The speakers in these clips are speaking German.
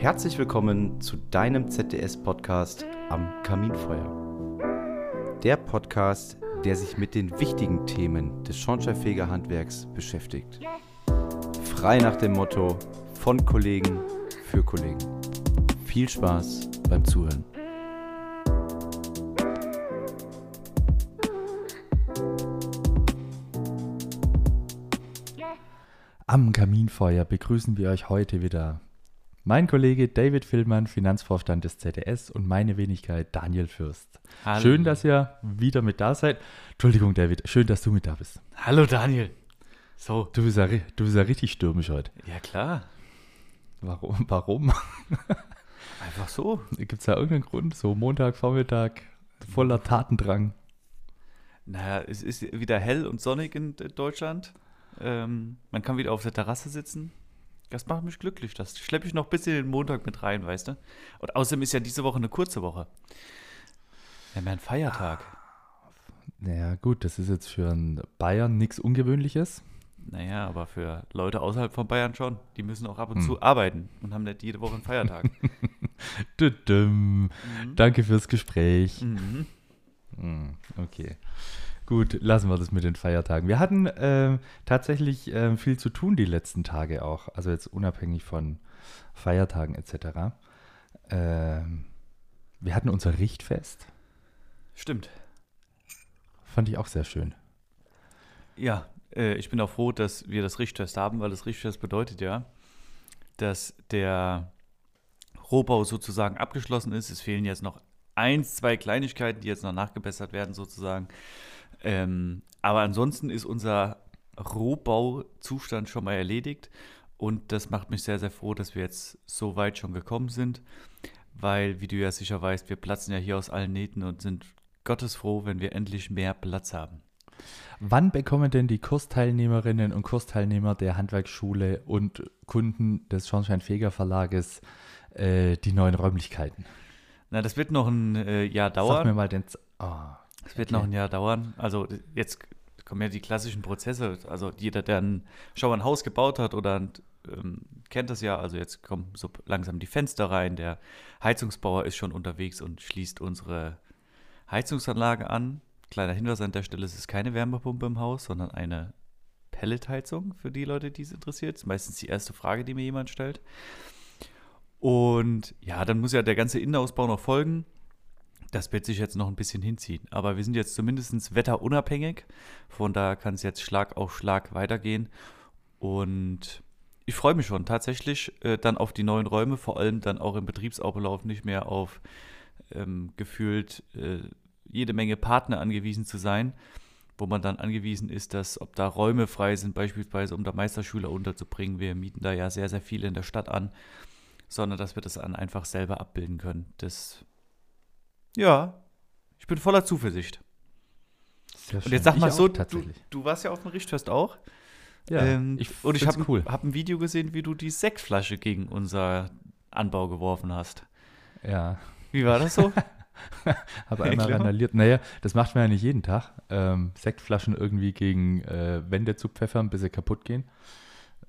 Herzlich willkommen zu deinem ZDS-Podcast am Kaminfeuer. Der Podcast, der sich mit den wichtigen Themen des Schornsteinfegerhandwerks beschäftigt. Frei nach dem Motto von Kollegen für Kollegen. Viel Spaß beim Zuhören. Am Kaminfeuer begrüßen wir euch heute wieder mein Kollege David Villmann, Finanzvorstand des ZDS und meine Wenigkeit Daniel Fürst. Hallo. Schön, dass ihr wieder mit da seid. Entschuldigung, David, schön, dass du mit da bist. Hallo Daniel. So. Du bist ja, du bist ja richtig stürmisch heute. Ja klar. Warum? Warum? Einfach so. Gibt es da irgendeinen Grund? So Montag, Vormittag, voller Tatendrang. Naja, es ist wieder hell und sonnig in Deutschland. Ähm, man kann wieder auf der Terrasse sitzen. Das macht mich glücklich. Das schleppe ich noch bis in den Montag mit rein, weißt du? Und außerdem ist ja diese Woche eine kurze Woche. Wir haben ja einen Feiertag. Naja, gut, das ist jetzt für einen Bayern nichts Ungewöhnliches. Naja, aber für Leute außerhalb von Bayern schon. Die müssen auch ab und Hm. zu arbeiten und haben nicht jede Woche einen Feiertag. Mhm. Danke fürs Gespräch. Mhm. Hm, Okay. Gut, lassen wir das mit den Feiertagen. Wir hatten ähm, tatsächlich ähm, viel zu tun die letzten Tage auch. Also jetzt unabhängig von Feiertagen etc. Ähm, wir hatten unser Richtfest. Stimmt. Fand ich auch sehr schön. Ja, äh, ich bin auch froh, dass wir das Richtfest haben, weil das Richtfest bedeutet ja, dass der Rohbau sozusagen abgeschlossen ist. Es fehlen jetzt noch eins, zwei Kleinigkeiten, die jetzt noch nachgebessert werden sozusagen. Ähm, aber ansonsten ist unser Rohbauzustand schon mal erledigt und das macht mich sehr, sehr froh, dass wir jetzt so weit schon gekommen sind, weil, wie du ja sicher weißt, wir platzen ja hier aus allen Nähten und sind gottesfroh, wenn wir endlich mehr Platz haben. Wann bekommen denn die Kursteilnehmerinnen und Kursteilnehmer der Handwerksschule und Kunden des Schornsteinfeger Verlages äh, die neuen Räumlichkeiten? Na, das wird noch ein äh, Jahr Sag mir dauern. mal den. Z oh, Es wird okay. noch ein Jahr dauern. Also jetzt kommen ja die klassischen Prozesse. Also jeder, der ein, schon ein Haus gebaut hat oder ein, ähm, kennt das ja. Also jetzt kommen so langsam die Fenster rein. Der Heizungsbauer ist schon unterwegs und schließt unsere Heizungsanlage an. Kleiner Hinweis an der Stelle, es ist keine Wärmepumpe im Haus, sondern eine Pelletheizung für die Leute, die es interessiert. Das ist meistens die erste Frage, die mir jemand stellt. Und ja, dann muss ja der ganze Innenausbau noch folgen. Das wird sich jetzt noch ein bisschen hinziehen. Aber wir sind jetzt zumindest wetterunabhängig. Von daher kann es jetzt Schlag auf Schlag weitergehen. Und ich freue mich schon tatsächlich äh, dann auf die neuen Räume, vor allem dann auch im Betriebsablauf nicht mehr auf ähm, gefühlt äh, jede Menge Partner angewiesen zu sein, wo man dann angewiesen ist, dass ob da Räume frei sind, beispielsweise um da Meisterschüler unterzubringen. Wir mieten da ja sehr, sehr viel in der Stadt an, sondern dass wir das dann einfach selber abbilden können. Das ja, ich bin voller Zuversicht. Sehr Und jetzt sag Ich mal auch, so, du, tatsächlich. du warst ja auf dem Richtfest auch. Ja, Ähm, ich und ich habe cool. hab ein Video gesehen, wie du die Sektflasche gegen unser Anbau geworfen hast. Ja, Wie war das so? habe einmal Erklär. randaliert. Naja, das macht man ja nicht jeden Tag. Ähm, Sektflaschen irgendwie gegen äh, Wände zu pfeffern, bis sie kaputt gehen.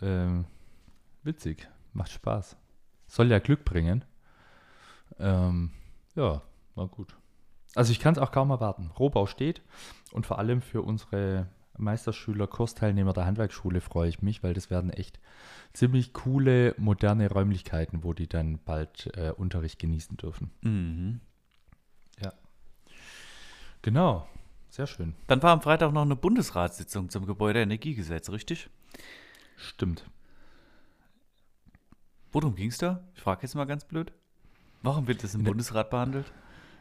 Ähm, witzig, macht Spaß. Soll ja Glück bringen. Ähm, ja, war gut. Also ich kann es auch kaum erwarten. Rohbau steht und vor allem für unsere Meisterschüler, Kursteilnehmer der Handwerksschule freue ich mich, weil das werden echt ziemlich coole, moderne Räumlichkeiten, wo die dann bald äh, Unterricht genießen dürfen. mhm. Genau, sehr schön. Dann war am Freitag noch eine Bundesratssitzung zum Gebäudeenergiegesetz, richtig? Stimmt. Worum ging es da? Ich frage jetzt mal ganz blöd. Warum wird das im der- Bundesrat behandelt?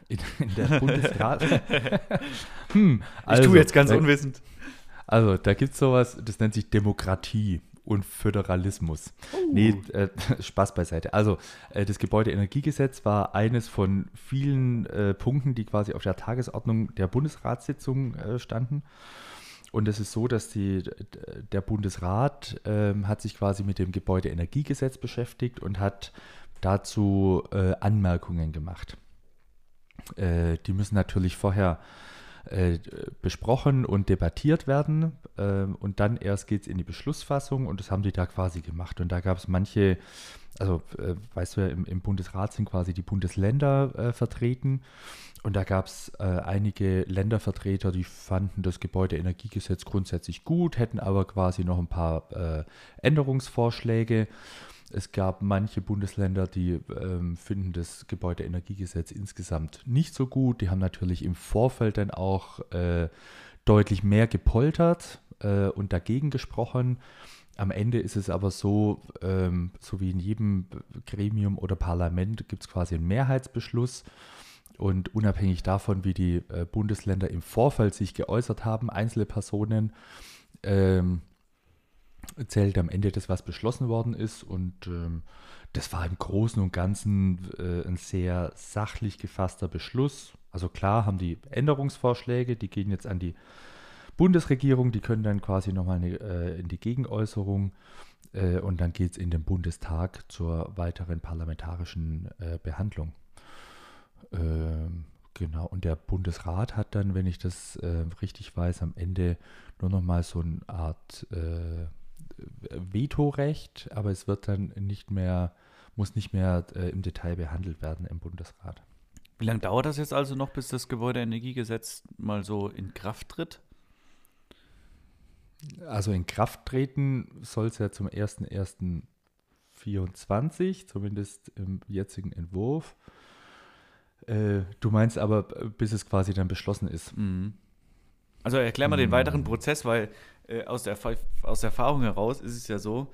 In, in der Bundesrat. hm, ich tue jetzt ganz da, unwissend. Also, da gibt es sowas, das nennt sich Demokratie und Föderalismus. Nee, äh, Spaß beiseite. Also, äh, das Gebäudeenergiegesetz war eines von vielen äh, Punkten, die quasi auf der Tagesordnung der Bundesratssitzung äh, standen. Und es ist so, dass die, der Bundesrat ähm, hat sich quasi mit dem Gebäudeenergiegesetz beschäftigt und hat dazu äh, Anmerkungen gemacht. Äh, die müssen natürlich vorher äh, besprochen und debattiert werden. ähm, und dann erst geht es in die Beschlussfassung und das haben die da quasi gemacht. Und da gab es manche also äh, weißt du im, im, Bundesrat sind quasi die Bundesländer äh, vertreten. Und da gab es äh, einige Ländervertreter, die fanden das Gebäudeenergiegesetz grundsätzlich gut, hätten aber quasi noch ein paar äh, Änderungsvorschläge. Es gab manche Bundesländer, die ähm, finden das Gebäudeenergiegesetz insgesamt nicht so gut. Die haben natürlich im Vorfeld dann auch äh, deutlich mehr gepoltert äh, und dagegen gesprochen. Am Ende ist es aber so, ähm, so wie in jedem Gremium oder Parlament gibt es quasi einen Mehrheitsbeschluss. Und unabhängig davon, wie die äh, Bundesländer im Vorfeld sich geäußert haben, einzelne Personen, ähm, zählt am Ende das, was beschlossen worden ist. Und ähm, das war im Großen und Ganzen äh, ein sehr sachlich gefasster Beschluss. Also klar haben die Änderungsvorschläge, die gehen jetzt an die Bundesregierung, die können dann quasi nochmal äh, in die Gegenäußerung äh, und dann geht es in den Bundestag zur weiteren parlamentarischen äh, Behandlung. Ähm, genau, und der Bundesrat hat dann, wenn ich das äh, richtig weiß, am Ende nur nochmal so eine Art äh, Vetorecht, aber es wird dann nicht mehr, muss nicht mehr äh, im Detail behandelt werden im Bundesrat. Wie lange dauert das jetzt also noch, bis das Gebäudeenergiegesetz mal so in Kraft tritt? Also in Kraft treten soll es ja zum 01.01.24, zumindest im jetzigen Entwurf. Äh, du meinst aber, bis es quasi dann beschlossen ist. Mhm. Also erklär mal mhm. den weiteren Prozess, weil äh, aus, der, aus der Erfahrung heraus ist es ja so,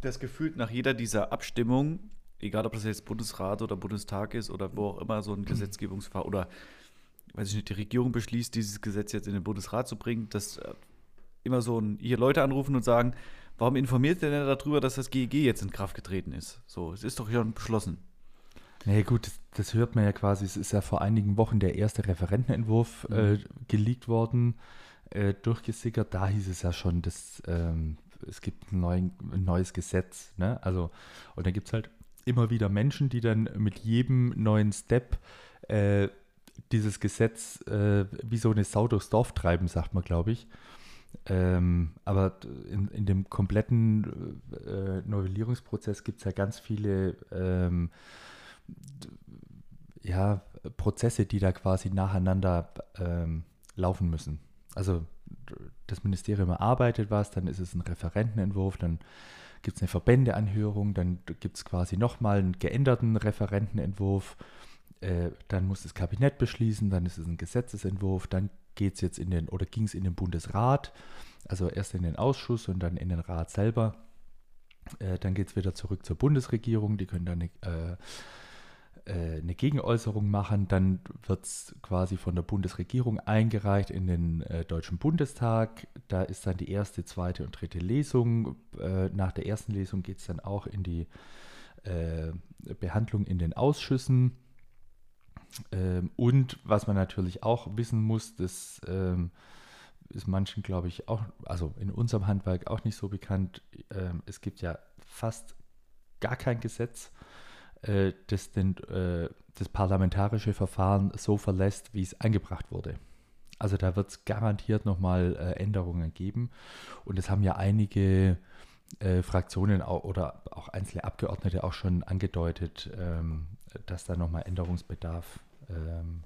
dass gefühlt nach jeder dieser Abstimmung, egal ob das jetzt Bundesrat oder Bundestag ist oder wo auch immer so ein Gesetzgebungsverfahren oder weiß ich nicht, die Regierung beschließt, dieses Gesetz jetzt in den Bundesrat zu bringen, dass äh, immer so ein, hier Leute anrufen und sagen, warum informiert ihr denn darüber, dass das GEG jetzt in Kraft getreten ist? So, es ist doch schon beschlossen. Nee, gut, das, das, hört man ja quasi. Es ist ja vor einigen Wochen der erste Referentenentwurf mhm. äh, geleakt worden, äh, durchgesickert. Da hieß es ja schon, dass ähm, es gibt ein, neu, ein neues Gesetz. Ne? Also, und dann gibt es halt immer wieder Menschen, die dann mit jedem neuen Step äh, dieses Gesetz äh, wie so eine Sau durchs Dorf treiben, sagt man, glaube ich. Ähm, aber in, in, dem kompletten äh, Novellierungsprozess gibt es ja ganz viele ähm, ja, Prozesse, die da quasi nacheinander ähm, laufen müssen. Also das Ministerium erarbeitet was, dann ist es ein Referentenentwurf, dann gibt es eine Verbändeanhörung, dann gibt es quasi nochmal einen geänderten Referentenentwurf, äh, dann muss das Kabinett beschließen, dann ist es ein Gesetzesentwurf, dann geht es jetzt in den, oder ging es in den Bundesrat, also erst in den Ausschuss und dann in den Rat selber. Äh, dann geht es wieder zurück zur Bundesregierung, die können dann eine, äh, äh, eine Gegenäußerung machen. Dann wird es quasi von der Bundesregierung eingereicht in den äh, Deutschen Bundestag. Da ist dann die erste, zweite und dritte Lesung. Äh, nach der ersten Lesung geht es dann auch in die äh, Behandlung in den Ausschüssen. Ähm, und was man natürlich auch wissen muss, das ähm, ist manchen, glaube ich, auch, also in unserem Handwerk auch nicht so bekannt. Ähm, es gibt ja fast gar kein Gesetz, äh, das den, äh, das parlamentarische Verfahren so verlässt, wie es eingebracht wurde. Also da wird es garantiert nochmal äh, Änderungen geben. Und es haben ja einige äh, Fraktionen auch, oder auch einzelne Abgeordnete auch schon angedeutet, ähm, dass da nochmal Änderungsbedarf ähm,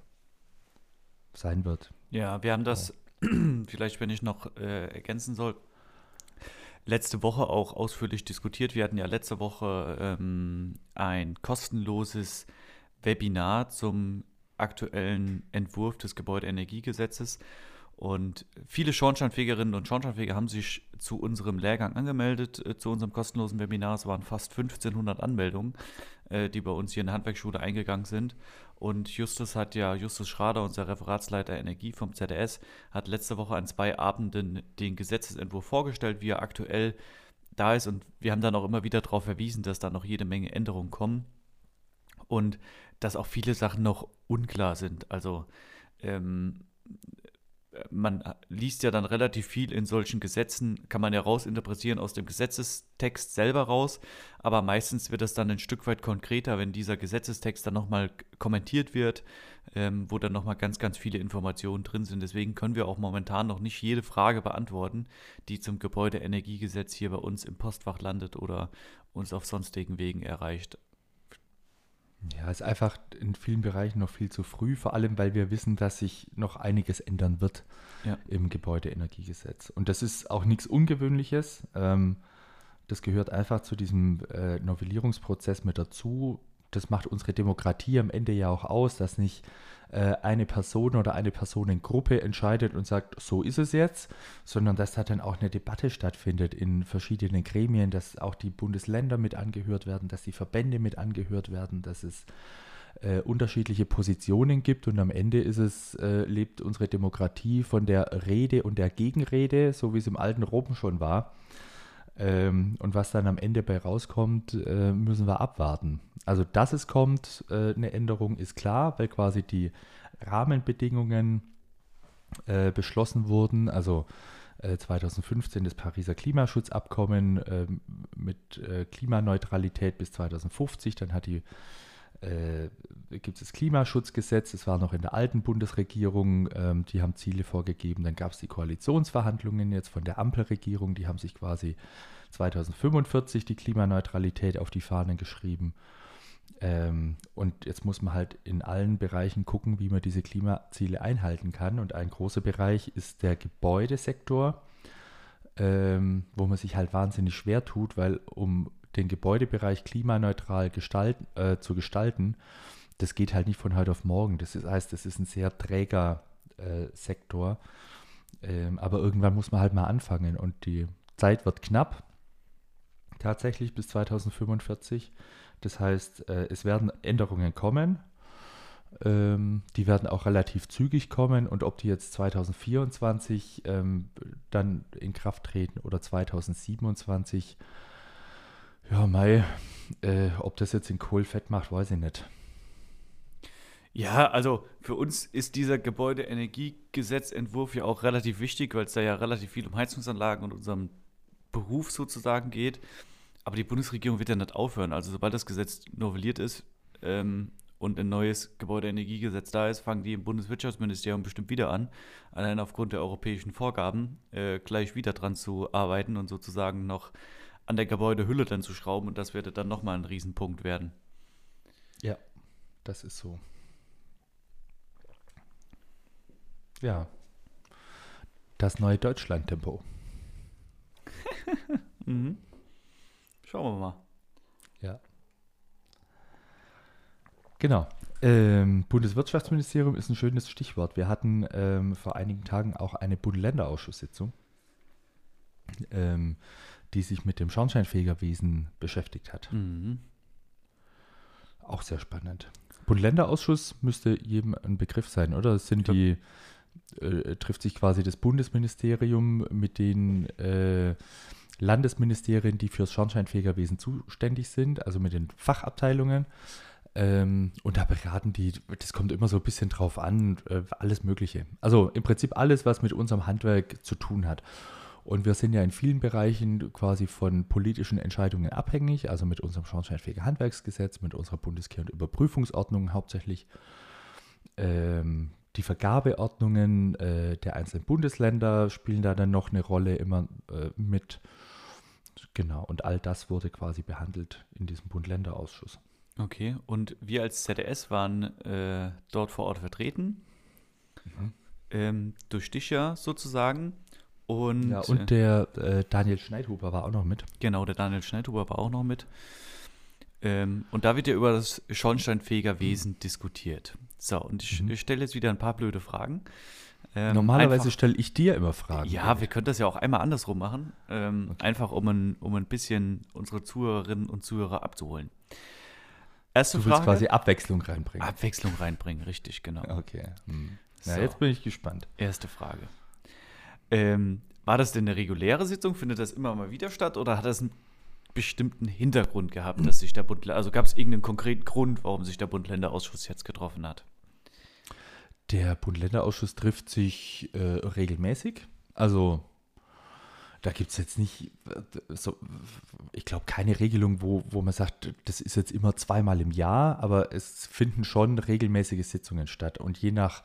sein wird. Ja, wir haben das, vielleicht wenn ich noch äh, ergänzen soll, letzte Woche auch ausführlich diskutiert. Wir hatten ja letzte Woche ähm, ein kostenloses Webinar zum aktuellen Entwurf des Gebäudeenergiegesetzes. Und viele Schornsteinfegerinnen und Schornsteinfeger haben sich zu unserem Lehrgang angemeldet, äh, zu unserem kostenlosen Webinar. Es waren fast 1500 Anmeldungen, äh, die bei uns hier in der Handwerksschule eingegangen sind. Und Justus hat ja, Justus Schrader, unser Referatsleiter Energie vom ZDS, hat letzte Woche an zwei Abenden den Gesetzesentwurf vorgestellt, wie er aktuell da ist. Und wir haben dann auch immer wieder darauf verwiesen, dass da noch jede Menge Änderungen kommen. Und dass auch viele Sachen noch unklar sind. Also ähm, man liest ja dann relativ viel in solchen Gesetzen, kann man ja rausinterpretieren aus dem Gesetzestext selber raus, aber meistens wird es dann ein Stück weit konkreter, wenn dieser Gesetzestext dann nochmal kommentiert wird, ähm, wo dann nochmal ganz, ganz viele Informationen drin sind. Deswegen können wir auch momentan noch nicht jede Frage beantworten, die zum Gebäudeenergiegesetz hier bei uns im Postfach landet oder uns auf sonstigen Wegen erreicht. Ja, ist einfach in vielen Bereichen noch viel zu früh, vor allem weil wir wissen, dass sich noch einiges ändern wird ja. im Gebäudeenergiegesetz. Und das ist auch nichts Ungewöhnliches. Ähm, das gehört einfach zu diesem äh, Novellierungsprozess mit dazu. Das macht unsere Demokratie am Ende ja auch aus, dass nicht äh, eine Person oder eine Personengruppe entscheidet und sagt, so ist es jetzt, sondern dass da dann auch eine Debatte stattfindet in verschiedenen Gremien, dass auch die Bundesländer mit angehört werden, dass die Verbände mit angehört werden, dass es äh, unterschiedliche Positionen gibt und am Ende ist es, äh, lebt unsere Demokratie von der Rede und der Gegenrede, so wie es im alten Rom schon war. Ähm, und was dann am Ende bei rauskommt, äh, müssen wir abwarten. Also, dass es kommt, äh, eine Änderung ist klar, weil quasi die Rahmenbedingungen äh, beschlossen wurden. Also 2015 äh, das Pariser Klimaschutzabkommen ähm, mit äh, Klimaneutralität bis 2050. Dann hat die äh, gibt es das Klimaschutzgesetz, das war noch in der alten Bundesregierung, ähm, die haben Ziele vorgegeben. Dann gab es die Koalitionsverhandlungen jetzt von der Ampelregierung, die haben sich quasi 2045 die Klimaneutralität auf die Fahnen geschrieben. Ähm, und jetzt muss man halt in allen Bereichen gucken, wie man diese Klimaziele einhalten kann. Und ein großer Bereich ist der Gebäudesektor, ähm, wo man sich halt wahnsinnig schwer tut, weil um den Gebäudebereich klimaneutral gestalten, äh, zu gestalten, das geht halt nicht von heute auf morgen. Das ist, heißt, das ist ein sehr träger äh, Sektor. Ähm, aber irgendwann muss man halt mal anfangen und die Zeit wird knapp. Tatsächlich bis 2045. Das heißt, äh, es werden Änderungen kommen. Ähm, die werden auch relativ zügig kommen und ob die jetzt 2024 ähm, dann in Kraft treten oder 2027, ja, Mai, äh, ob das jetzt in Kohl fett macht, weiß ich nicht. Ja, also für uns ist dieser Gebäudeenergiegesetzentwurf ja auch relativ wichtig, weil es da ja relativ viel um Heizungsanlagen und unserem Beruf sozusagen geht. Aber die Bundesregierung wird ja nicht aufhören. Also sobald das Gesetz novelliert ist ähm, und ein neues Gebäudeenergiegesetz da ist, fangen die im Bundeswirtschaftsministerium bestimmt wieder an, allein aufgrund der europäischen Vorgaben äh, gleich wieder dran zu arbeiten und sozusagen noch an der Gebäudehülle dann zu schrauben und das wird dann nochmal ein Riesenpunkt werden. Ja, das ist so. Ja. Das neue Deutschland-Tempo. mhm. Schauen wir mal. Ja. Genau. Ähm, Bundeswirtschaftsministerium ist ein schönes Stichwort. Wir hatten ähm, vor einigen Tagen auch eine Bund-Länder-Ausschusssitzung. Ähm, die sich mit dem Schornsteinfegerwesen beschäftigt hat. Mhm. Auch sehr spannend. Bund-Länder-Ausschuss müsste jedem ein Begriff sein, oder? Das sind die, äh, trifft sich quasi das Bundesministerium mit den äh, Landesministerien, die fürs Schornsteinfegerwesen zuständig sind, also mit den Fachabteilungen. Ähm, und da beraten die, das kommt immer so ein bisschen drauf an, äh, alles Mögliche. Also im Prinzip alles, was mit unserem Handwerk zu tun hat. Und wir sind ja in vielen Bereichen quasi von politischen Entscheidungen abhängig, also mit unserem Schornsteinfeger Handwerksgesetz, mit unserer Bundeskehr- und Überprüfungsordnung hauptsächlich. Ähm, die Vergabeordnungen äh, der einzelnen Bundesländer spielen da dann noch eine Rolle immer äh, mit. Genau, und all das wurde quasi behandelt in diesem Bund-Länder-Ausschuss. Okay, und wir als ZDS waren äh, dort vor Ort vertreten. Mhm. Ähm, durch dich ja sozusagen. Und, ja, und der äh, Daniel Schneidhuber war auch noch mit. Genau, der Daniel Schneidhuber war auch noch mit. Ähm, und da wird ja über das Schornsteinfegerwesen mhm. diskutiert. So, und ich, mhm. stelle jetzt wieder ein paar blöde Fragen. Ähm, Normalerweise stelle ich dir immer Fragen. Ja, wir können das ja auch einmal andersrum machen. Ähm, okay. Einfach, um ein, um ein bisschen unsere Zuhörerinnen und Zuhörer abzuholen. Erste du willst Frage, quasi Abwechslung reinbringen. Abwechslung reinbringen, richtig, genau. Okay. Hm. Na, so. jetzt bin ich gespannt. Erste Frage. Ähm, war das denn eine reguläre Sitzung? Findet das immer mal wieder statt oder hat das einen bestimmten Hintergrund gehabt, dass sich der Bund, also gab es irgendeinen konkreten Grund, warum sich der Bund-Länder-Ausschuss jetzt getroffen hat? Der Bund-Länder-Ausschuss trifft sich äh, regelmäßig. Also da gibt es jetzt nicht, äh, so, ich glaube, keine Regelung, wo, wo man sagt, das ist jetzt immer zweimal im Jahr, aber es finden schon regelmäßige Sitzungen statt. Und je nach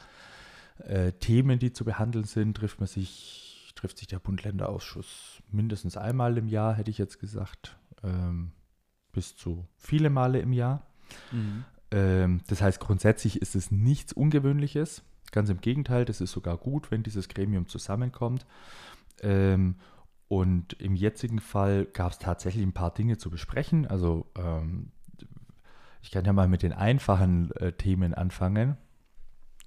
äh, Themen, die zu behandeln sind, trifft man sich, trifft sich der Bund-Länder-Ausschuss mindestens einmal im Jahr, hätte ich jetzt gesagt, ähm, bis zu viele Male im Jahr. Mhm. Ähm, das heißt, grundsätzlich ist es nichts Ungewöhnliches. Ganz im Gegenteil, das ist sogar gut, wenn dieses Gremium zusammenkommt. Ähm, und im jetzigen Fall gab es tatsächlich ein paar Dinge zu besprechen. Also ähm, ich kann ja mal mit den einfachen äh, Themen anfangen.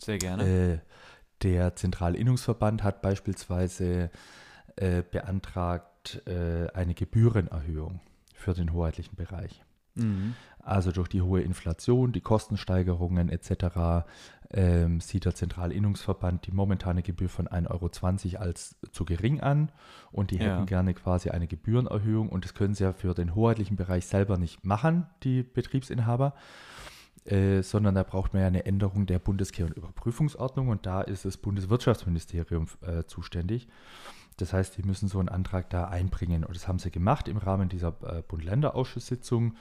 Sehr gerne. Äh, der Zentralinnungsverband hat beispielsweise äh, beantragt äh, eine Gebührenerhöhung für den hoheitlichen Bereich. Mhm. Also durch die hohe Inflation, die Kostensteigerungen etc. Ähm, sieht der Zentralinnungsverband die momentane Gebühr von 1,20 Euro als zu gering an und die ja. hätten gerne quasi eine Gebührenerhöhung und das können sie ja für den hoheitlichen Bereich selber nicht machen, die Betriebsinhaber. Äh, sondern da braucht man ja eine Änderung der Bundeskehr- und Überprüfungsordnung und da ist das Bundeswirtschaftsministerium äh, zuständig. Das heißt, die müssen so einen Antrag da einbringen und das haben sie gemacht im Rahmen dieser äh, Bund-Länder-Ausschusssitzung.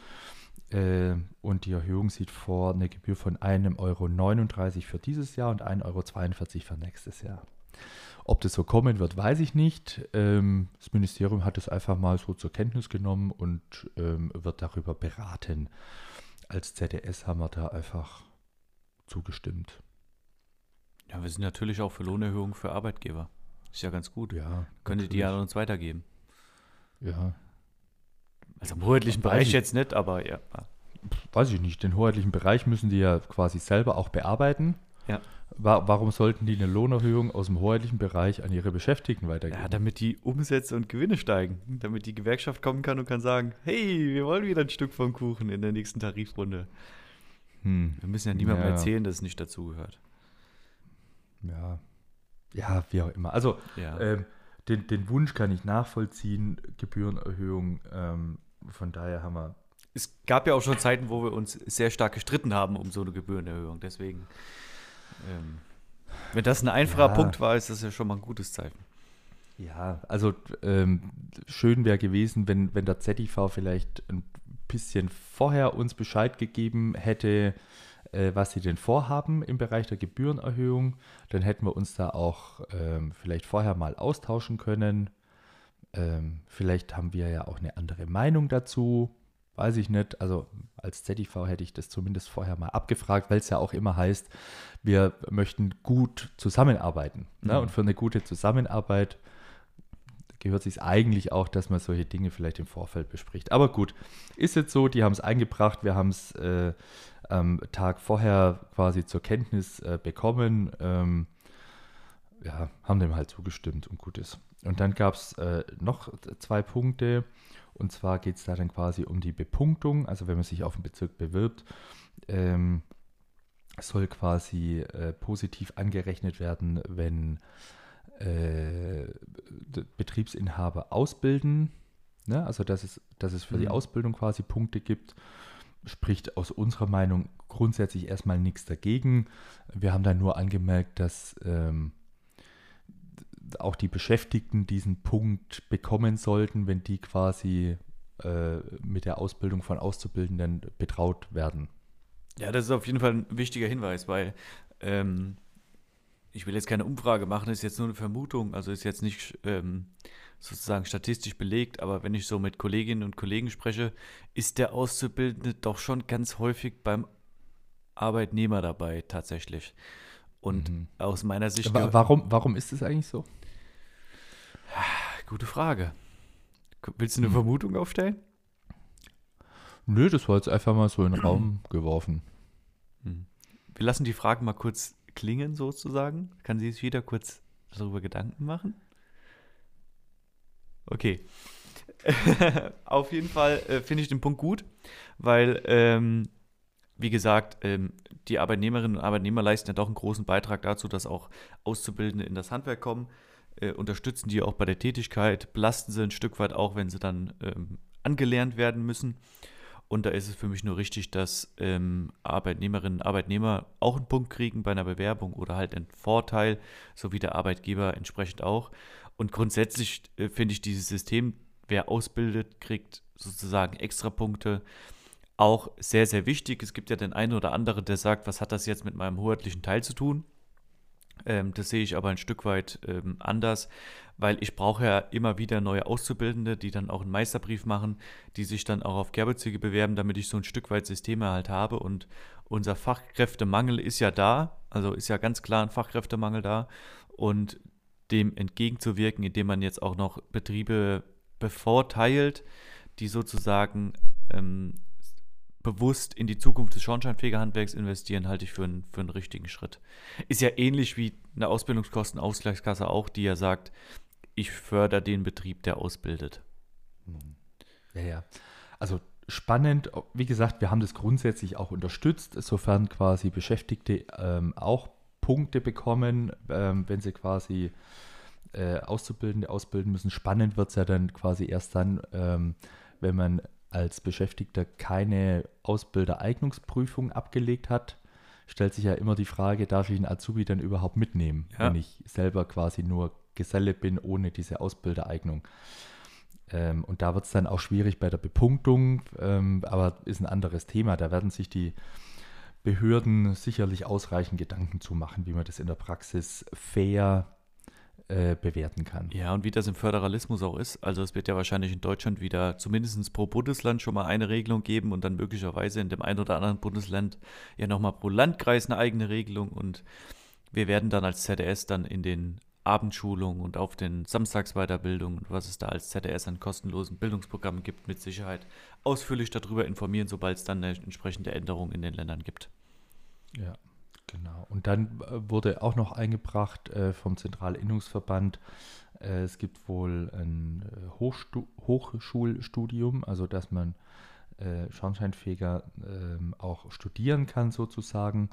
Äh, und die Erhöhung sieht vor eine Gebühr von 1,39 Euro für dieses Jahr und 1,42 Euro für nächstes Jahr. Ob das so kommen wird, weiß ich nicht. Ähm, das Ministerium hat es einfach mal so zur Kenntnis genommen und ähm, wird darüber beraten. Als ZDS haben wir da einfach zugestimmt. Ja, wir sind natürlich auch für Lohnerhöhungen für Arbeitgeber. Ist ja ganz gut. Ja. Könnt ihr die an uns weitergeben? Ja, also im hoheitlichen Bereich jetzt nicht, aber ja. Weiß ich nicht. Den hoheitlichen Bereich müssen die ja quasi selber auch bearbeiten. Ja. Warum sollten die eine Lohnerhöhung aus dem hoheitlichen Bereich an ihre Beschäftigten weitergeben? Ja, damit die Umsätze und Gewinne steigen. Damit die Gewerkschaft kommen kann und kann sagen, hey, wir wollen wieder ein Stück vom Kuchen in der nächsten Tarifrunde. Hm. Wir müssen ja niemandem ja. erzählen, dass es nicht dazugehört. Ja. Ja, wie auch immer. Also, ja. ähm, den, den Wunsch kann ich nachvollziehen, Gebührenerhöhung ähm, von daher haben wir. Es gab ja auch schon Zeiten, wo wir uns sehr stark gestritten haben um so eine Gebührenerhöhung. Deswegen, ähm, wenn das ein einfacher ja. Punkt war, ist das ja schon mal ein gutes Zeichen. Ja, also ähm, schön wäre gewesen, wenn, wenn der ZIV vielleicht ein bisschen vorher uns Bescheid gegeben hätte, äh, was sie denn vorhaben im Bereich der Gebührenerhöhung. Dann hätten wir uns da auch ähm, vielleicht vorher mal austauschen können. Ähm, vielleicht haben wir ja auch eine andere Meinung dazu. Weiß ich nicht. Also als ZDV hätte ich das zumindest vorher mal abgefragt, weil es ja auch immer heißt, wir möchten gut zusammenarbeiten. Ne? Mhm. Und für eine gute Zusammenarbeit gehört sich eigentlich auch, dass man solche Dinge vielleicht im Vorfeld bespricht. Aber gut, ist jetzt so, die haben es eingebracht, wir haben es äh, am Tag vorher quasi zur Kenntnis äh, bekommen. Ähm, ja, haben dem halt zugestimmt und gut ist. Und dann gab es äh, noch zwei Punkte. Und zwar geht es da dann quasi um die Bepunktung. Also wenn man sich auf den Bezirk bewirbt, ähm, soll quasi äh, positiv angerechnet werden, wenn äh, Betriebsinhaber ausbilden. Ne? Also dass es, dass es für mhm. die Ausbildung quasi Punkte gibt. Spricht aus unserer Meinung grundsätzlich erstmal nichts dagegen. Wir haben dann nur angemerkt, dass ähm, auch die Beschäftigten diesen Punkt bekommen sollten, wenn die quasi äh, mit der Ausbildung von Auszubildenden betraut werden. Ja, das ist auf jeden Fall ein wichtiger Hinweis, weil ähm, ich will jetzt keine Umfrage machen, das ist jetzt nur eine Vermutung, also ist jetzt nicht ähm, sozusagen statistisch belegt, aber wenn ich so mit Kolleginnen und Kollegen spreche, ist der Auszubildende doch schon ganz häufig beim Arbeitnehmer dabei tatsächlich. Und mhm. aus meiner Sicht. Warum, warum ist es eigentlich so? Gute Frage. Willst du eine hm. Vermutung aufstellen? Nö, das war jetzt einfach mal so in den Raum geworfen. Hm. Wir lassen die Fragen mal kurz klingen, sozusagen. Kann sie sich wieder kurz darüber Gedanken machen? Okay. Auf jeden Fall äh, finde ich den Punkt gut, weil, ähm, wie gesagt, ähm, die Arbeitnehmerinnen und Arbeitnehmer leisten ja doch einen großen Beitrag dazu, dass auch Auszubildende in das Handwerk kommen äh, unterstützen die auch bei der Tätigkeit, belasten sie ein Stück weit auch, wenn sie dann ähm, angelernt werden müssen. Und da ist es für mich nur richtig, dass ähm, Arbeitnehmerinnen und Arbeitnehmer auch einen Punkt kriegen bei einer Bewerbung oder halt einen Vorteil, so wie der Arbeitgeber entsprechend auch. Und grundsätzlich äh, finde ich dieses System, wer ausbildet, kriegt sozusagen extra Punkte, auch sehr, sehr wichtig. Es gibt ja den einen oder anderen, der sagt, was hat das jetzt mit meinem hoheitlichen Teil zu tun? Ähm, das sehe ich aber ein Stück weit ähm, anders, weil ich brauche ja immer wieder neue Auszubildende, die dann auch einen Meisterbrief machen, die sich dann auch auf Kerbezüge bewerben, damit ich so ein Stück weit Systeme halt habe. Und unser Fachkräftemangel ist ja da, also ist ja ganz klar ein Fachkräftemangel da. Und dem entgegenzuwirken, indem man jetzt auch noch Betriebe bevorteilt, die sozusagen ähm, bewusst in die Zukunft des Schornsteinfegerhandwerks investieren, halte ich für einen, für einen richtigen Schritt. Ist ja ähnlich wie eine Ausbildungskostenausgleichskasse auch, die ja sagt, ich fördere den Betrieb, der ausbildet. Mhm. Ja, ja. Also spannend, wie gesagt, wir haben das grundsätzlich auch unterstützt, sofern quasi Beschäftigte ähm, auch Punkte bekommen, ähm, wenn sie quasi äh, Auszubildende ausbilden müssen. Spannend wird es ja dann quasi erst dann, ähm, wenn man als Beschäftigter keine Ausbildereignungsprüfung abgelegt hat, stellt sich ja immer die Frage, darf ich einen Azubi dann überhaupt mitnehmen, ja. wenn ich selber quasi nur Geselle bin ohne diese Ausbildereignung. Ähm, und da wird es dann auch schwierig bei der Bepunktung, ähm, aber ist ein anderes Thema. Da werden sich die Behörden sicherlich ausreichend Gedanken zu machen, wie man das in der Praxis fair äh, bewerten kann. Ja, und wie das im Föderalismus auch ist. Also es wird ja wahrscheinlich in Deutschland wieder zumindest pro Bundesland schon mal eine Regelung geben und dann möglicherweise in dem einen oder anderen Bundesland ja nochmal pro Landkreis eine eigene Regelung. Und wir werden dann als ZDS dann in den Abendschulungen und auf den Samstagsweiterbildungen und was es da als ZDS an kostenlosen Bildungsprogrammen gibt, mit Sicherheit ausführlich darüber informieren, sobald es dann eine entsprechende Änderung in den Ländern gibt. Ja. Genau. Und dann äh, wurde auch noch eingebracht äh, vom Zentralinnungsverband, äh, es gibt wohl ein äh, Hochstu Hochschulstudium, also dass man äh, Schornsteinfeger ähm, auch studieren kann sozusagen.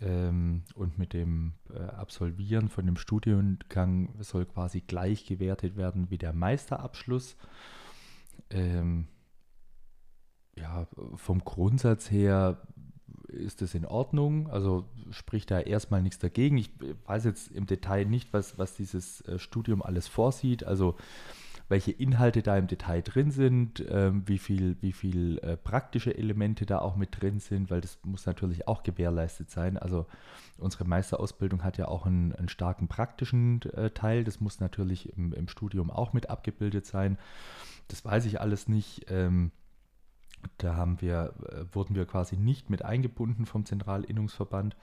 Ähm, und mit dem äh, Absolvieren von dem Studiengang soll quasi gleich gewertet werden wie der Meisterabschluss. Ähm, ja, vom Grundsatz her ist das in Ordnung. Also spricht da erstmal nichts dagegen. Ich weiß jetzt im Detail nicht, was, was dieses äh, Studium alles vorsieht. Also welche Inhalte da im Detail drin sind, ähm, wie viel, wie viel äh, praktische Elemente da auch mit drin sind, weil das muss natürlich auch gewährleistet sein. Also unsere Meisterausbildung hat ja auch einen, einen starken praktischen äh, Teil. Das muss natürlich im, im, Studium auch mit abgebildet sein. Das weiß ich alles nicht. Ähm, da haben wir, äh, wurden wir quasi nicht mit eingebunden vom Zentralinnungsverband.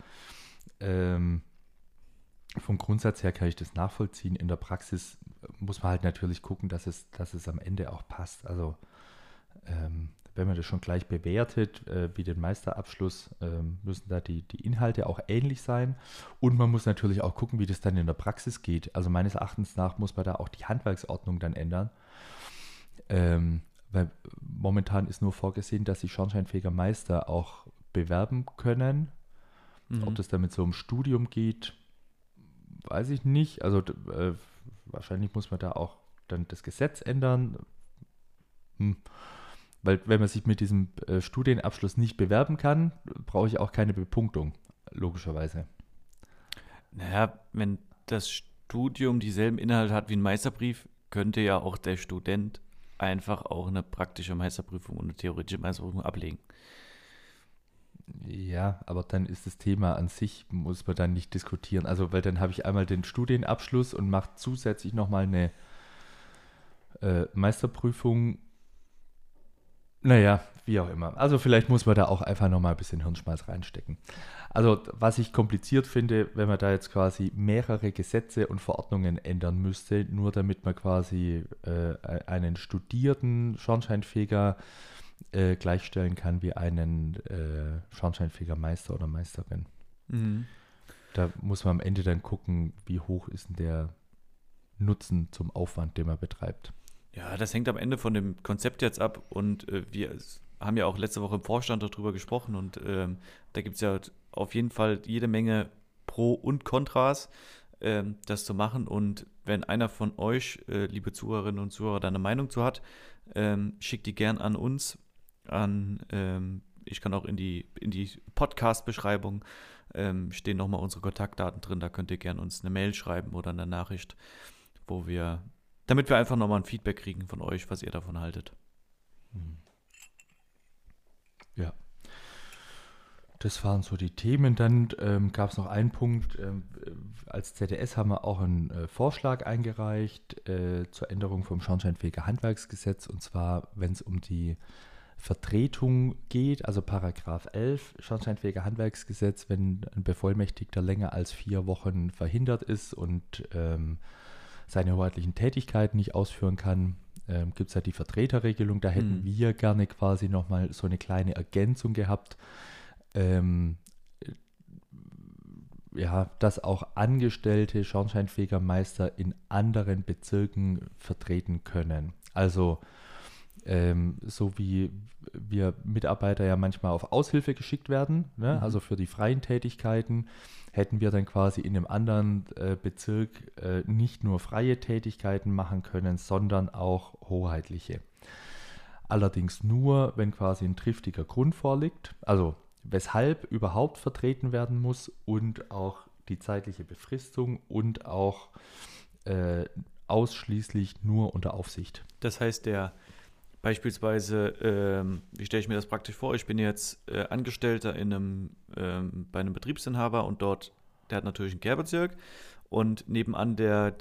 Ähm, vom Grundsatz her kann ich das nachvollziehen. In der Praxis muss man halt natürlich gucken, dass es, dass es am Ende auch passt. Also ähm, wenn man das schon gleich bewertet, äh, wie den Meisterabschluss, äh, müssen da die, die Inhalte auch ähnlich sein. Und man muss natürlich auch gucken, wie das dann in der Praxis geht. Also meines Erachtens nach muss man da auch die Handwerksordnung dann ändern. Ähm, weil momentan ist nur vorgesehen, dass sich Schornsteinfeger Meister auch bewerben können. Mhm. Ob das dann mit so einem Studium geht, weiß ich nicht. Also äh, wahrscheinlich muss man da auch dann das Gesetz ändern. Hm. Weil wenn man sich mit diesem äh, Studienabschluss nicht bewerben kann, brauche ich auch keine Bepunktung, logischerweise. Naja, wenn das Studium dieselben Inhalte hat wie ein Meisterbrief, könnte ja auch der Student einfach auch eine praktische Meisterprüfung und eine theoretische Meisterprüfung ablegen. Ja, aber dann ist das Thema an sich, muss man dann nicht diskutieren. Also, weil dann habe ich einmal den Studienabschluss und mache zusätzlich nochmal eine äh, Meisterprüfung. Naja, wie auch immer. Also vielleicht muss man da auch einfach nochmal ein bisschen Hirnschmalz reinstecken. Also was ich kompliziert finde, wenn man da jetzt quasi mehrere Gesetze und Verordnungen ändern müsste, nur damit man quasi äh, einen studierten Schornsteinfeger äh, gleichstellen kann wie einen äh, Schornsteinfegermeister oder Meisterin. Mhm. Da muss man am Ende dann gucken, wie hoch ist denn der Nutzen zum Aufwand, den man betreibt. Ja, das hängt am Ende von dem Konzept jetzt ab und äh, wir haben ja auch letzte Woche im Vorstand darüber gesprochen und ähm, da gibt es ja auf jeden Fall jede Menge Pro und Kontras, ähm, das zu machen. Und wenn einer von euch, äh, liebe Zuhörerinnen und Zuhörer, da eine Meinung zu hat, ähm, schickt die gern an uns an, ähm, ich kann auch in die, in die Podcast-Beschreibung ähm, stehen nochmal unsere Kontaktdaten drin. Da könnt ihr gerne uns eine Mail schreiben oder eine Nachricht, wo wir, damit wir einfach nochmal ein Feedback kriegen von euch, was ihr davon haltet. Ja. Das waren so die Themen. Dann ähm, gab es noch einen Punkt. Ähm, als ZDS haben wir auch einen äh, Vorschlag eingereicht äh, zur Änderung vom Schornsteinfeger Handwerksgesetz. Und zwar, wenn es um die Vertretung geht, also Paragraph 11 Schornsteinfeger Handwerksgesetz, wenn ein Bevollmächtigter länger als vier Wochen verhindert ist und ähm, seine hoheitlichen Tätigkeiten nicht ausführen kann, ähm, gibt es ja die Vertreterregelung. Da hätten Mhm. wir gerne quasi nochmal so eine kleine Ergänzung gehabt. Ähm, ja, dass auch angestellte Schornsteinfegermeister in anderen Bezirken vertreten können. Also ähm, so wie wir Mitarbeiter ja manchmal auf Aushilfe geschickt werden, ne? Mhm. also für die freien Tätigkeiten, hätten wir dann quasi in einem anderen äh, Bezirk äh, nicht nur freie Tätigkeiten machen können, sondern auch hoheitliche. Allerdings nur, wenn quasi ein triftiger Grund vorliegt, also weshalb überhaupt vertreten werden muss und auch die zeitliche Befristung und auch äh, ausschließlich nur unter Aufsicht. Das heißt, der beispielsweise, ähm, wie stelle ich mir das praktisch vor? Ich bin jetzt äh, Angestellter in einem, ähm, bei einem Betriebsinhaber und dort, der hat natürlich einen Kehrbezirk und nebenan der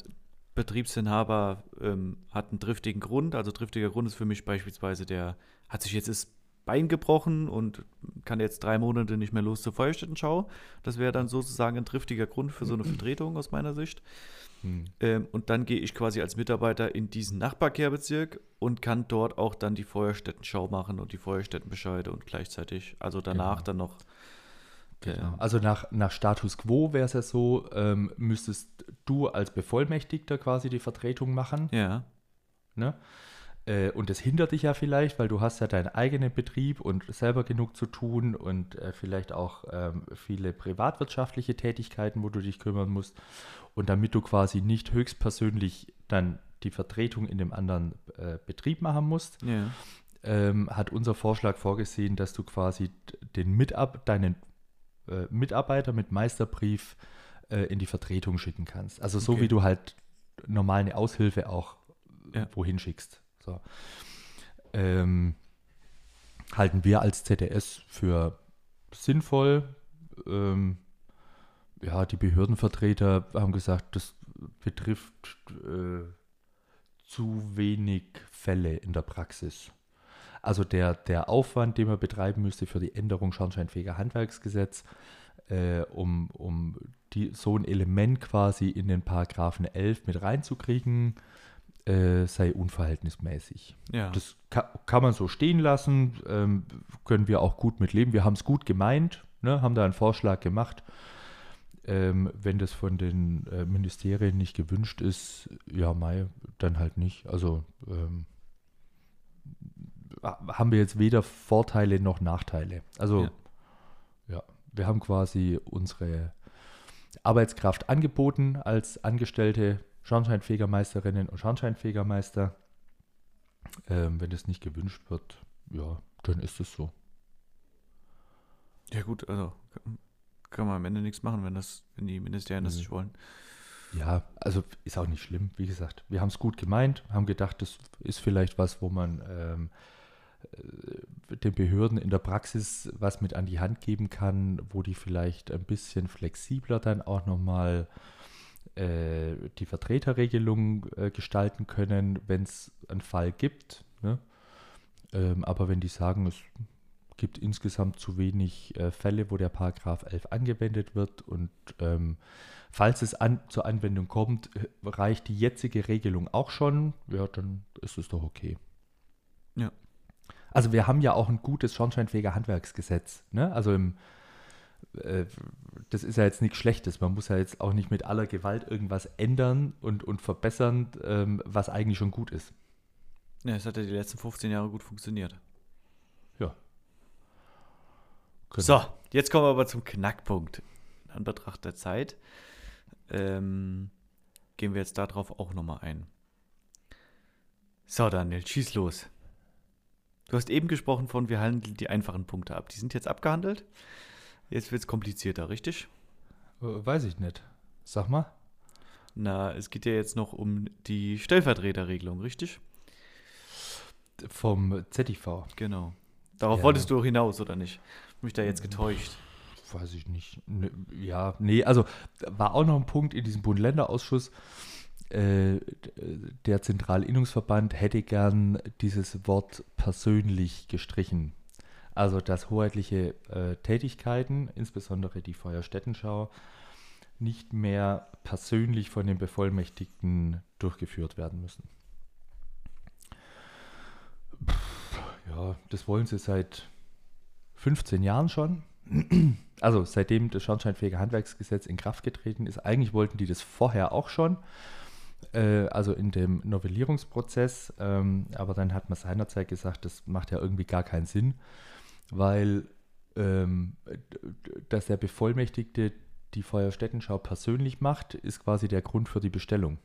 Betriebsinhaber ähm, hat einen triftigen Grund. Also triftiger Grund ist für mich beispielsweise, der hat sich jetzt das Bein gebrochen und kann jetzt drei Monate nicht mehr los zur Feuerstättenschau. Das wäre dann sozusagen ein triftiger Grund für so eine Vertretung aus meiner Sicht. Ähm, und dann gehe ich quasi als Mitarbeiter in diesen Nachbarkehrbezirk und kann dort auch dann die Feuerstättenschau machen und die Feuerstättenbescheide und gleichzeitig, also danach Genau. dann noch. Genau. ähm, Also nach, nach Status quo wäre es ja so, ähm, müsstest du als Bevollmächtigter quasi die Vertretung machen. ja, Ne? Äh, und das hindert dich ja vielleicht, weil du hast ja deinen eigenen Betrieb und selber genug zu tun und äh, vielleicht auch ähm, viele privatwirtschaftliche Tätigkeiten, wo du dich kümmern musst. Und damit du quasi nicht höchstpersönlich dann die Vertretung in dem anderen äh, Betrieb machen musst, ja, ähm, hat unser Vorschlag vorgesehen, dass du quasi den Mitab deinen äh, Mitarbeiter mit Meisterbrief äh, in die Vertretung schicken kannst. Also so Okay. wie du halt normal eine Aushilfe auch Ja. wohin schickst. So. Ähm, halten wir als ZDS für sinnvoll. Ähm, ja, die Behördenvertreter haben gesagt, das betrifft äh, zu wenig Fälle in der Praxis. Also der, der Aufwand, den man betreiben müsste für die Änderung Schornsteinfeger Handwerksgesetz, äh, um, um die, so ein Element quasi in den Paragraphen 11 mit reinzukriegen, äh, sei unverhältnismäßig. ja. Das kann, kann man so stehen lassen, ähm, können wir auch gut mitleben. Wir haben es gut gemeint, ne, haben da einen Vorschlag gemacht. Ähm, wenn das von den äh, Ministerien nicht gewünscht ist, ja, Mai, dann halt nicht. Also ähm, ha- haben wir jetzt weder Vorteile noch Nachteile. Also Ja. ja, wir haben quasi unsere Arbeitskraft angeboten als angestellte Schornsteinfegermeisterinnen und Schornsteinfegermeister. Ähm, wenn das nicht gewünscht wird, ja, dann ist es so. ja, gut, also kann- man am Ende nichts machen, wenn, das, wenn die Ministerien das Mhm. nicht wollen. Ja, also ist auch nicht schlimm. Wie gesagt, wir haben es gut gemeint, haben gedacht, das ist vielleicht was, wo man ähm, äh, den Behörden in der Praxis was mit an die Hand geben kann, wo die vielleicht ein bisschen flexibler dann auch nochmal äh, die Vertreterregelung äh, gestalten können, wenn es einen Fall gibt. Ne? Ähm, aber wenn die sagen, es gibt insgesamt zu wenig äh, Fälle, wo der Paragraph 11 angewendet wird und ähm, falls es an, zur Anwendung kommt, äh, reicht die jetzige Regelung auch schon, ja, dann ist es doch okay. Ja. Also wir haben ja auch ein gutes Schornsteinfeger Handwerksgesetz. Ne? Also im, äh, das ist ja jetzt nichts Schlechtes. Man muss ja jetzt auch nicht mit aller Gewalt irgendwas ändern und, und verbessern, ähm, was eigentlich schon gut ist. Ja, es hat ja die letzten 15 Jahre gut funktioniert. Ja. Genau. So, jetzt kommen wir aber zum Knackpunkt. In Anbetracht der Zeit ähm, gehen wir jetzt darauf auch nochmal ein. So, Daniel, schieß los. Du hast eben gesprochen von, wir handeln die einfachen Punkte ab. Die sind jetzt abgehandelt. Jetzt wird es komplizierter, richtig? Weiß ich nicht. Sag mal. Na, es geht ja jetzt noch um die Stellvertreterregelung, richtig? Vom ZIV. Genau. Darauf Ja. wolltest du auch hinaus, oder nicht? Mich da jetzt getäuscht. Weiß ich nicht. Ja, nee, also war auch noch ein Punkt in diesem Bund-Länder-Ausschuss. Äh, der Zentralinnungsverband hätte gern dieses Wort persönlich gestrichen. Also, dass hoheitliche äh, Tätigkeiten, insbesondere die Feuerstättenschau, nicht mehr persönlich von den Bevollmächtigten durchgeführt werden müssen. Pff, ja, das wollen sie seit 15 Jahren schon. Also seitdem das Schornsteinfähige Handwerksgesetz in Kraft getreten ist. Eigentlich wollten die das vorher auch schon, äh, also in dem Novellierungsprozess. Ähm, aber dann hat man seinerzeit gesagt, das macht ja irgendwie gar keinen Sinn, weil ähm, dass der Bevollmächtigte die Feuerstättenschau persönlich macht, ist quasi der Grund für die Bestellung.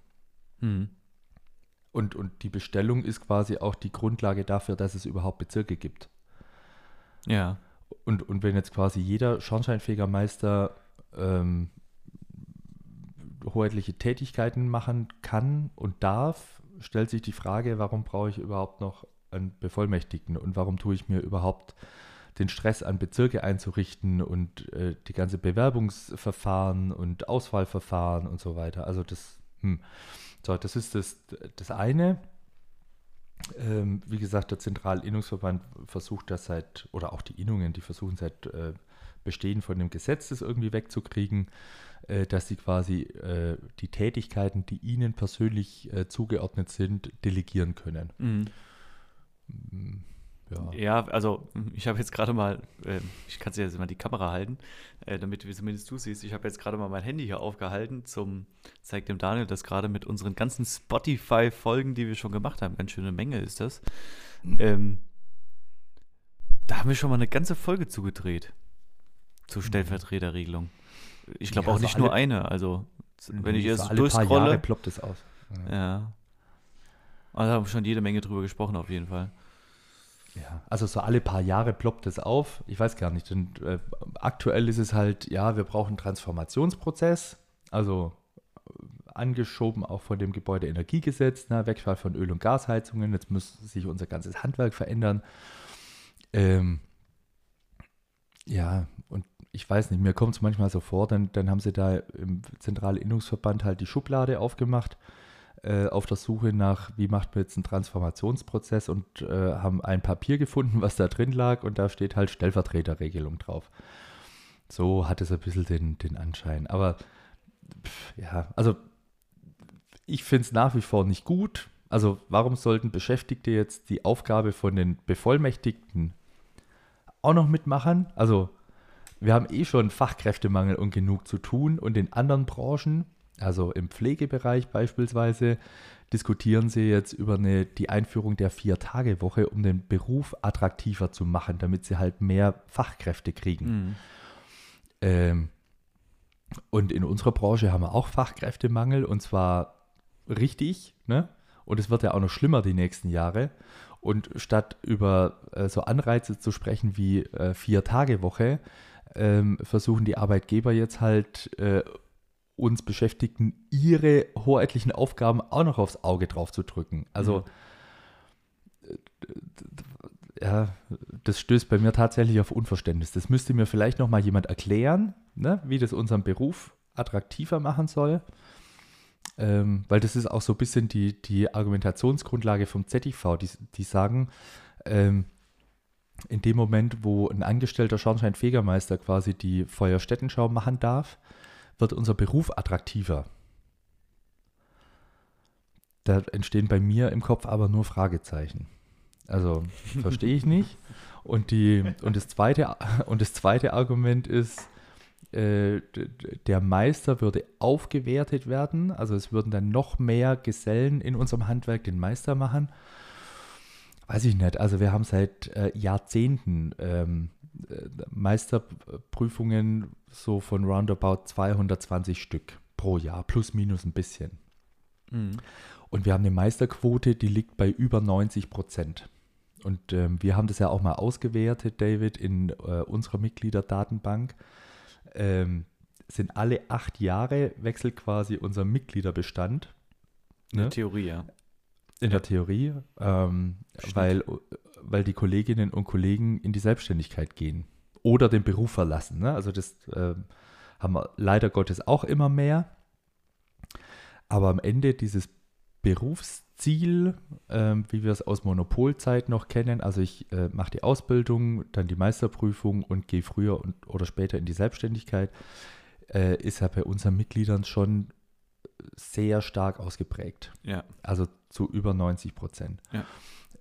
Hm. Und, und die Bestellung ist quasi auch die Grundlage dafür, dass es überhaupt Bezirke gibt. Ja. Und, und wenn jetzt quasi jeder Schornsteinfegermeister ähm, hoheitliche Tätigkeiten machen kann und darf, stellt sich die Frage, warum brauche ich überhaupt noch einen Bevollmächtigten und warum tue ich mir überhaupt den Stress an Bezirke einzurichten und äh, die ganze Bewerbungsverfahren und Auswahlverfahren und so weiter. Also das, hm. so, das ist das, das eine. Ähm, wie gesagt, der Zentralinnungsverband versucht das seit, oder auch die Innungen, die versuchen seit äh, Bestehen von dem Gesetz das irgendwie wegzukriegen, äh, dass sie quasi äh, die Tätigkeiten, die ihnen persönlich äh, zugeordnet sind, delegieren können. Mhm. Ja. Ja, also ich habe jetzt gerade mal, äh, ich kann dir jetzt mal die Kamera halten, äh, damit du zumindest du siehst. Ich habe jetzt gerade mal mein Handy hier aufgehalten zum, zeigt dem Daniel das gerade mit unseren ganzen Spotify-Folgen, die wir schon gemacht haben. Ganz schöne Menge ist das. Ähm, da haben wir schon mal eine ganze Folge zugedreht. Zur Stellvertreterregelung. Ich glaube Ja, auch so nicht nur eine. Also, wenn ich So jetzt Jahre durchscrolle. ploppt es aus. Ja. Ja. Also haben wir schon jede Menge drüber gesprochen, auf jeden Fall. Ja, also so alle paar Jahre ploppt es auf. Ich weiß gar nicht. Und, äh, aktuell ist es halt, ja, wir brauchen einen Transformationsprozess, also äh, angeschoben auch von dem Gebäudeenergiegesetz, ne, Wegfall von Öl- und Gasheizungen. Jetzt muss sich unser ganzes Handwerk verändern. Ähm, ja, und ich weiß nicht, mir kommt es manchmal so vor, dann, dann haben sie da im Zentralinnungsverband halt die Schublade aufgemacht äh, auf der Suche nach, wie macht man jetzt einen Transformationsprozess und äh, haben ein Papier gefunden, was da drin lag und da steht halt Stellvertreterregelung drauf. So hat es ein bisschen den, den Anschein. Aber pff, ja, also ich finde es nach wie vor nicht gut. Also warum sollten Beschäftigte jetzt die Aufgabe von den Bevollmächtigten auch noch mitmachen? Also wir haben eh schon Fachkräftemangel und genug zu tun und in anderen Branchen, also im Pflegebereich beispielsweise, diskutieren sie jetzt über eine, die Einführung der Vier-Tage-Woche, um den Beruf attraktiver zu machen, damit sie halt mehr Fachkräfte kriegen. Mhm. Ähm, und in unserer Branche haben wir auch Fachkräftemangel und zwar richtig, ne? Und es wird ja auch noch schlimmer die nächsten Jahre. Und statt über äh, so Anreize zu sprechen wie äh, Vier-Tage-Woche, ähm, versuchen die Arbeitgeber jetzt halt äh, uns Beschäftigten ihre hoheitlichen Aufgaben auch noch aufs Auge drauf zu drücken. Also ja, das stößt bei mir tatsächlich auf Unverständnis. Das müsste mir vielleicht noch mal jemand erklären, ne, wie das unseren Beruf attraktiver machen soll. Ähm, weil das ist auch so ein bisschen die, die Argumentationsgrundlage vom ZIV. Die, die sagen, ähm, in dem Moment, wo ein angestellter Schornsteinfegermeister quasi die Feuerstättenschau machen darf, wird unser Beruf attraktiver. Da entstehen bei mir im Kopf aber nur Fragezeichen. Also verstehe ich nicht. Und, die, und, das zweite, und das zweite Argument ist, äh, der Meister würde aufgewertet werden. Also es würden dann noch mehr Gesellen in unserem Handwerk den Meister machen. Weiß ich nicht. Also wir haben seit äh, Jahrzehnten ähm, äh, Meisterprüfungen so von roundabout 220 Stück pro Jahr, plus minus ein bisschen. Mhm. Und wir haben eine Meisterquote, die liegt bei über 90 Prozent. und ähm, wir haben das ja auch mal ausgewertet, David, in äh, unserer Mitgliederdatenbank. Ähm, sind alle acht Jahre wechselt quasi unser Mitgliederbestand. Ne? Theorie, ja. In der Theorie, ähm, weil, weil die Kolleginnen und Kollegen in die Selbstständigkeit gehen oder den Beruf verlassen. Ne? Also das äh, haben wir leider Gottes auch immer mehr. Aber am Ende dieses Berufsziel, äh, wie wir es aus Monopolzeit noch kennen, also ich äh, mache die Ausbildung, dann die Meisterprüfung und gehe früher und, oder später in die Selbstständigkeit, äh, ist ja bei unseren Mitgliedern schon sehr stark ausgeprägt. Ja. Also zu über 90 Prozent. Ja.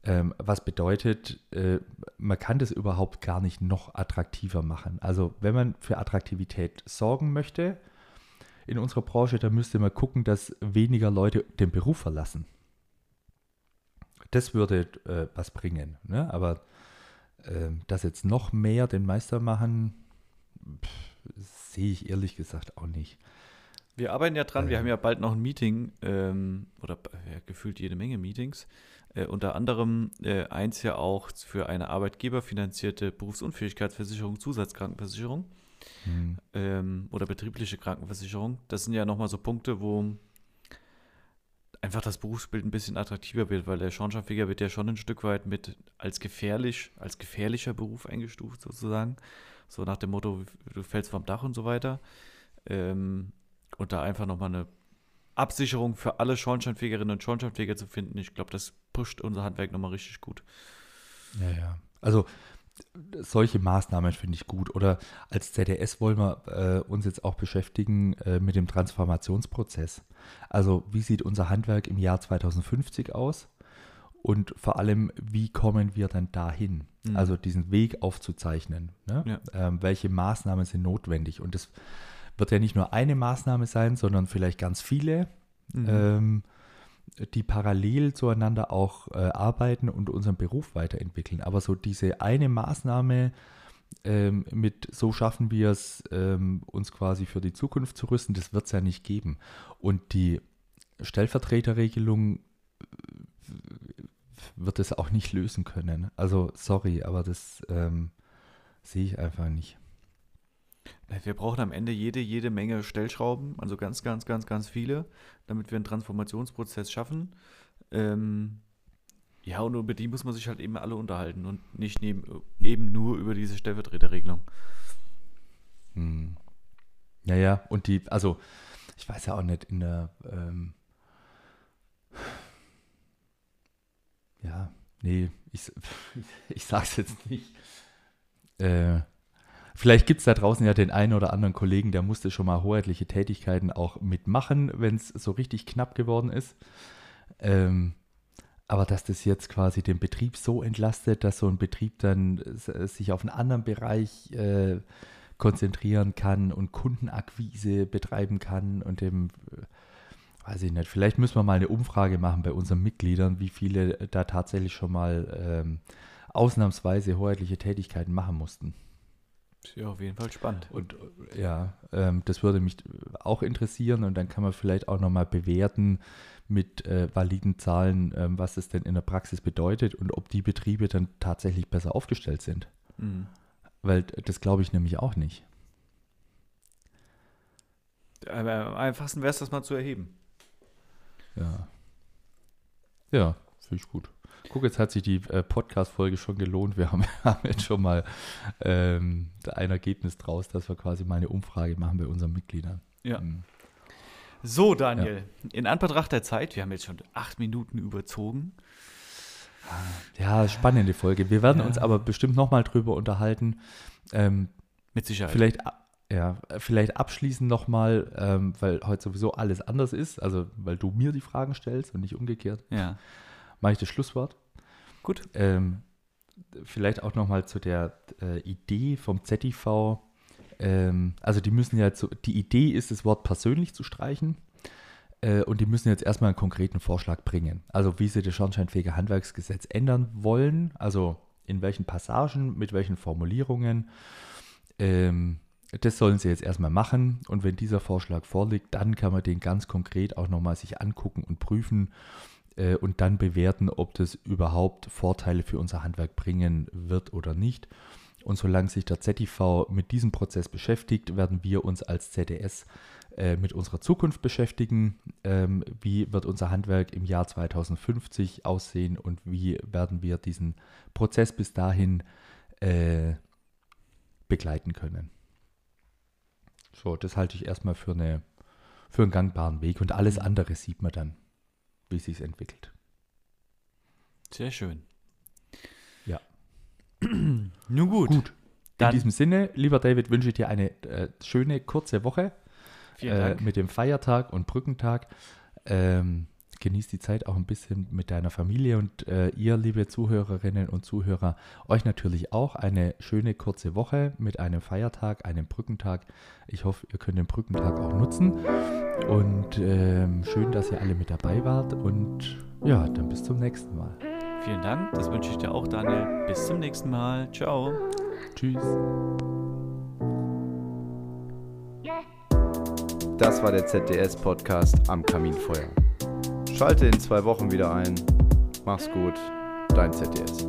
Ähm, was bedeutet, äh, man kann das überhaupt gar nicht noch attraktiver machen. Also wenn man für Attraktivität sorgen möchte in unserer Branche, dann müsste man gucken, dass weniger Leute den Beruf verlassen. Das würde äh, was bringen. Ne? Aber äh, dass jetzt noch mehr den Meister machen, sehe ich ehrlich gesagt auch nicht. Wir arbeiten ja dran, wir haben ja bald noch ein Meeting ähm, oder ja, gefühlt jede Menge Meetings. Äh, unter anderem äh, eins ja auch für eine arbeitgeberfinanzierte Berufsunfähigkeitsversicherung, Zusatzkrankenversicherung hm. ähm, oder betriebliche Krankenversicherung. Das sind ja nochmal so Punkte, wo einfach das Berufsbild ein bisschen attraktiver wird, weil der Schornsteinfeger wird ja schon ein Stück weit mit als gefährlich, als gefährlicher Beruf eingestuft sozusagen. So nach dem Motto, du fällst vom Dach und so weiter. Ähm, und da einfach nochmal eine Absicherung für alle Schornsteinfegerinnen und Schornsteinfeger zu finden, ich glaube, das pusht unser Handwerk nochmal richtig gut. Ja, ja. Also solche Maßnahmen finde ich gut. Oder als ZDS wollen wir äh, uns jetzt auch beschäftigen äh, mit dem Transformationsprozess. Also wie sieht unser Handwerk im Jahr 2050 aus? Und vor allem, wie kommen wir dann dahin? Mhm. Also diesen Weg aufzuzeichnen. Ne? Ja. Ähm, welche Maßnahmen sind notwendig? Und das wird ja nicht nur eine Maßnahme sein, sondern vielleicht ganz viele, mhm. ähm, die parallel zueinander auch äh, arbeiten und unseren Beruf weiterentwickeln. Aber so diese eine Maßnahme ähm, mit, so schaffen wir es, ähm, uns quasi für die Zukunft zu rüsten, das wird es ja nicht geben. Und die Stellvertreterregelung äh, wird es auch nicht lösen können. Also sorry, aber das ähm, sehe ich einfach nicht. Wir brauchen am Ende jede, jede Menge Stellschrauben, also ganz, ganz, ganz, ganz viele, damit wir einen Transformationsprozess schaffen. Ähm, ja, und über die muss man sich halt eben alle unterhalten und nicht neben, eben nur über diese Stellvertreterregelung. Hm. Ja, und die, also ich weiß ja auch nicht, in der, ähm, ja, nee, ich, ich sag's jetzt nicht. Äh, Vielleicht gibt es da draußen ja den einen oder anderen Kollegen, der musste schon mal hoheitliche Tätigkeiten auch mitmachen, wenn es so richtig knapp geworden ist. Ähm, aber dass das jetzt quasi den Betrieb so entlastet, dass so ein Betrieb dann sich auf einen anderen Bereich äh, konzentrieren kann und Kundenakquise betreiben kann und dem, äh, weiß ich nicht, vielleicht müssen wir mal eine Umfrage machen bei unseren Mitgliedern, wie viele da tatsächlich schon mal ähm, ausnahmsweise hoheitliche Tätigkeiten machen mussten. Ja, auf jeden Fall spannend. Und ja, ähm, das würde mich auch interessieren und dann kann man vielleicht auch nochmal bewerten mit äh, validen Zahlen, ähm, was es denn in der Praxis bedeutet und ob die Betriebe dann tatsächlich besser aufgestellt sind. Mhm. Weil das glaube ich nämlich auch nicht. Am einfachsten wäre es, das mal zu erheben. Ja. Ja, finde ich gut. Guck, jetzt hat sich die äh, Podcast-Folge schon gelohnt. Wir haben, haben jetzt schon mal ähm, ein Ergebnis draus, dass wir quasi mal eine Umfrage machen bei unseren Mitgliedern. Ja. Mhm. So, Daniel, ja. in Anbetracht der Zeit, wir haben jetzt schon acht Minuten überzogen. Ja, spannende Folge. Wir werden ja. uns aber bestimmt nochmal drüber unterhalten. Ähm, Mit Sicherheit. Vielleicht, ja, vielleicht abschließend nochmal, ähm, weil heute sowieso alles anders ist, also weil du mir die Fragen stellst und nicht umgekehrt. Ja mache ich das Schlusswort. Gut. Ähm, vielleicht auch nochmal zu der äh, Idee vom ZTV. Ähm, also die müssen ja, zu, die Idee ist, das Wort persönlich zu streichen. Äh, und die müssen jetzt erstmal einen konkreten Vorschlag bringen. Also wie sie das Schornsteinfähige Handwerksgesetz ändern wollen. Also in welchen Passagen, mit welchen Formulierungen. Ähm, das sollen sie jetzt erstmal machen. Und wenn dieser Vorschlag vorliegt, dann kann man den ganz konkret auch nochmal sich angucken und prüfen äh, und dann bewerten, ob das überhaupt Vorteile für unser Handwerk bringen wird oder nicht. Und solange sich der ZTV mit diesem Prozess beschäftigt, werden wir uns als ZDS äh, mit unserer Zukunft beschäftigen. Ähm, wie wird unser Handwerk im Jahr 2050 aussehen und wie werden wir diesen Prozess bis dahin äh, begleiten können? So, das halte ich erstmal für, eine, für einen gangbaren Weg und alles Mhm. andere sieht man dann, wie es sich entwickelt. Sehr schön. Ja. Nun gut. Gut. Dann- In diesem Sinne, lieber David, wünsche ich dir eine äh, schöne, kurze Woche äh, mit dem Feiertag und Brückentag. Ähm, genieß die Zeit auch ein bisschen mit deiner Familie und äh, ihr, liebe Zuhörerinnen und Zuhörer, euch natürlich auch eine schöne, kurze Woche mit einem Feiertag, einem Brückentag. Ich hoffe, ihr könnt den Brückentag auch nutzen. Und ähm, schön, dass ihr alle mit dabei wart. Und ja, dann bis zum nächsten Mal. Vielen Dank. Das wünsche ich dir auch, Daniel. Bis zum nächsten Mal. Ciao. Tschüss. Das war der ZDS-Podcast am Kaminfeuer. Schalte in zwei Wochen wieder ein. Mach's gut, dein ZDS.